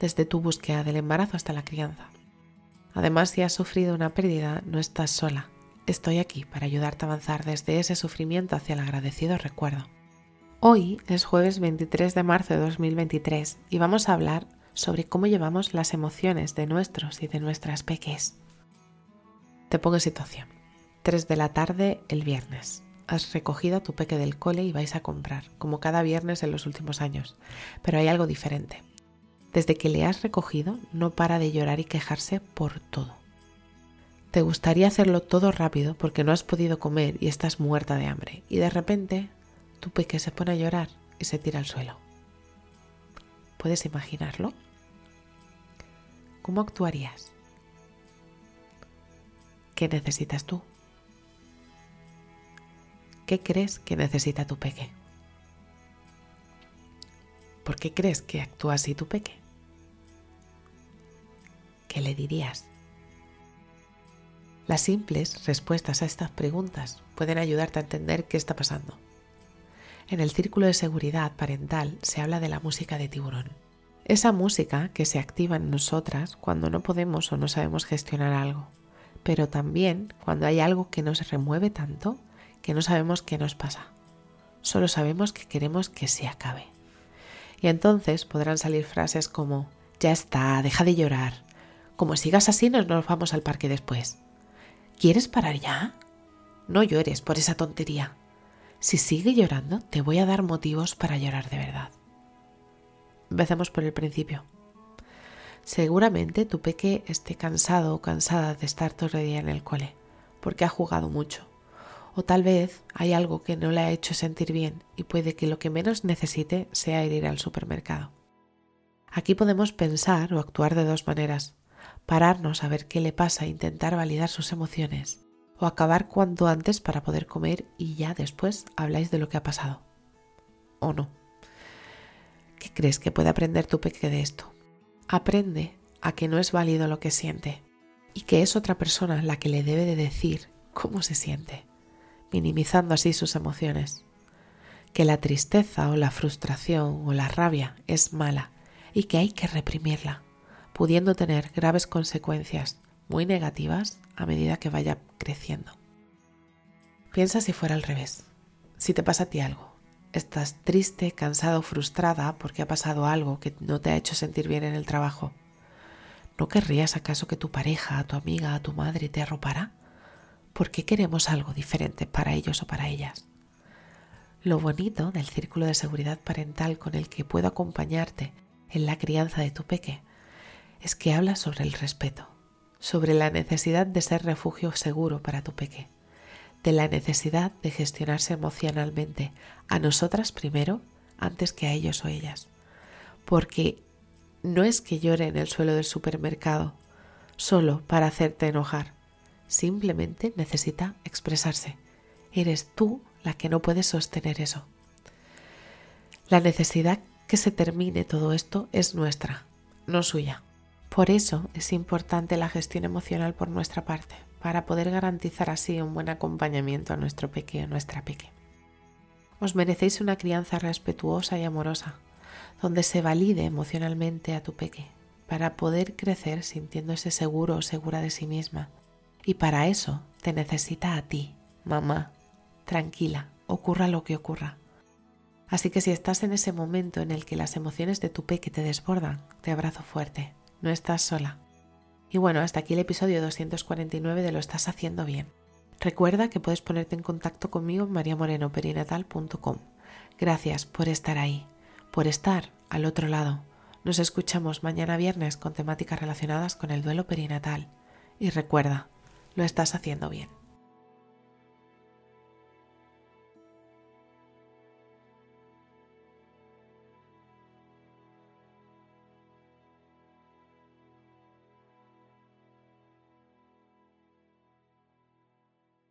desde tu búsqueda del embarazo hasta la crianza. Además, si has sufrido una pérdida, no estás sola. Estoy aquí para ayudarte a avanzar desde ese sufrimiento hacia el agradecido recuerdo. Hoy es jueves 23 de marzo de 2023 y vamos a hablar sobre cómo llevamos las emociones de nuestros y de nuestras peques. Te pongo en situación. 3 de la tarde el viernes. Has recogido a tu peque del cole y vais a comprar, como cada viernes en los últimos años. Pero hay algo diferente. Desde que le has recogido, no para de llorar y quejarse por todo. Te gustaría hacerlo todo rápido porque no has podido comer y estás muerta de hambre. Y de repente, tu peque se pone a llorar y se tira al suelo. ¿Puedes imaginarlo? ¿Cómo actuarías? ¿Qué necesitas tú? ¿Qué crees que necesita tu peque? ¿Por qué crees que actúa así tu peque? ¿Qué le dirías? Las simples respuestas a estas preguntas pueden ayudarte a entender qué está pasando. En el círculo de seguridad parental se habla de la música de tiburón. Esa música que se activa en nosotras cuando no podemos o no sabemos gestionar algo, pero también cuando hay algo que nos remueve tanto que no sabemos qué nos pasa. Solo sabemos que queremos que se acabe. Y entonces podrán salir frases como, ya está, deja de llorar, como sigas así, nos, nos vamos al parque después. ¿Quieres parar ya? No llores por esa tontería. Si sigue llorando, te voy a dar motivos para llorar de verdad. Empecemos por el principio. Seguramente tu peque esté cansado o cansada de estar todo el día en el cole, porque ha jugado mucho. O tal vez hay algo que no le ha hecho sentir bien y puede que lo que menos necesite sea ir al supermercado. Aquí podemos pensar o actuar de dos maneras pararnos a ver qué le pasa e intentar validar sus emociones, o acabar cuanto antes para poder comer y ya después habláis de lo que ha pasado. ¿O no? ¿Qué crees que puede aprender tu peque de esto? Aprende a que no es válido lo que siente y que es otra persona la que le debe de decir cómo se siente, minimizando así sus emociones. Que la tristeza o la frustración o la rabia es mala y que hay que reprimirla pudiendo tener graves consecuencias muy negativas a medida que vaya creciendo. Piensa si fuera al revés. Si te pasa a ti algo, estás triste, cansado, frustrada porque ha pasado algo que no te ha hecho sentir bien en el trabajo. ¿No querrías acaso que tu pareja, tu amiga, tu madre te arropara? ¿Por qué queremos algo diferente para ellos o para ellas? Lo bonito del círculo de seguridad parental con el que puedo acompañarte en la crianza de tu peque es que habla sobre el respeto, sobre la necesidad de ser refugio seguro para tu peque, de la necesidad de gestionarse emocionalmente a nosotras primero antes que a ellos o ellas. Porque no es que llore en el suelo del supermercado solo para hacerte enojar, simplemente necesita expresarse. Eres tú la que no puedes sostener eso. La necesidad que se termine todo esto es nuestra, no suya. Por eso es importante la gestión emocional por nuestra parte, para poder garantizar así un buen acompañamiento a nuestro peque o nuestra peque. Os merecéis una crianza respetuosa y amorosa, donde se valide emocionalmente a tu peque, para poder crecer sintiéndose seguro o segura de sí misma. Y para eso te necesita a ti, mamá, tranquila, ocurra lo que ocurra. Así que si estás en ese momento en el que las emociones de tu peque te desbordan, te abrazo fuerte no estás sola. Y bueno, hasta aquí el episodio 249 de Lo estás haciendo bien. Recuerda que puedes ponerte en contacto conmigo en mariamorenoperinatal.com. Gracias por estar ahí, por estar al otro lado. Nos escuchamos mañana viernes con temáticas relacionadas con el duelo perinatal. Y recuerda, lo estás haciendo bien.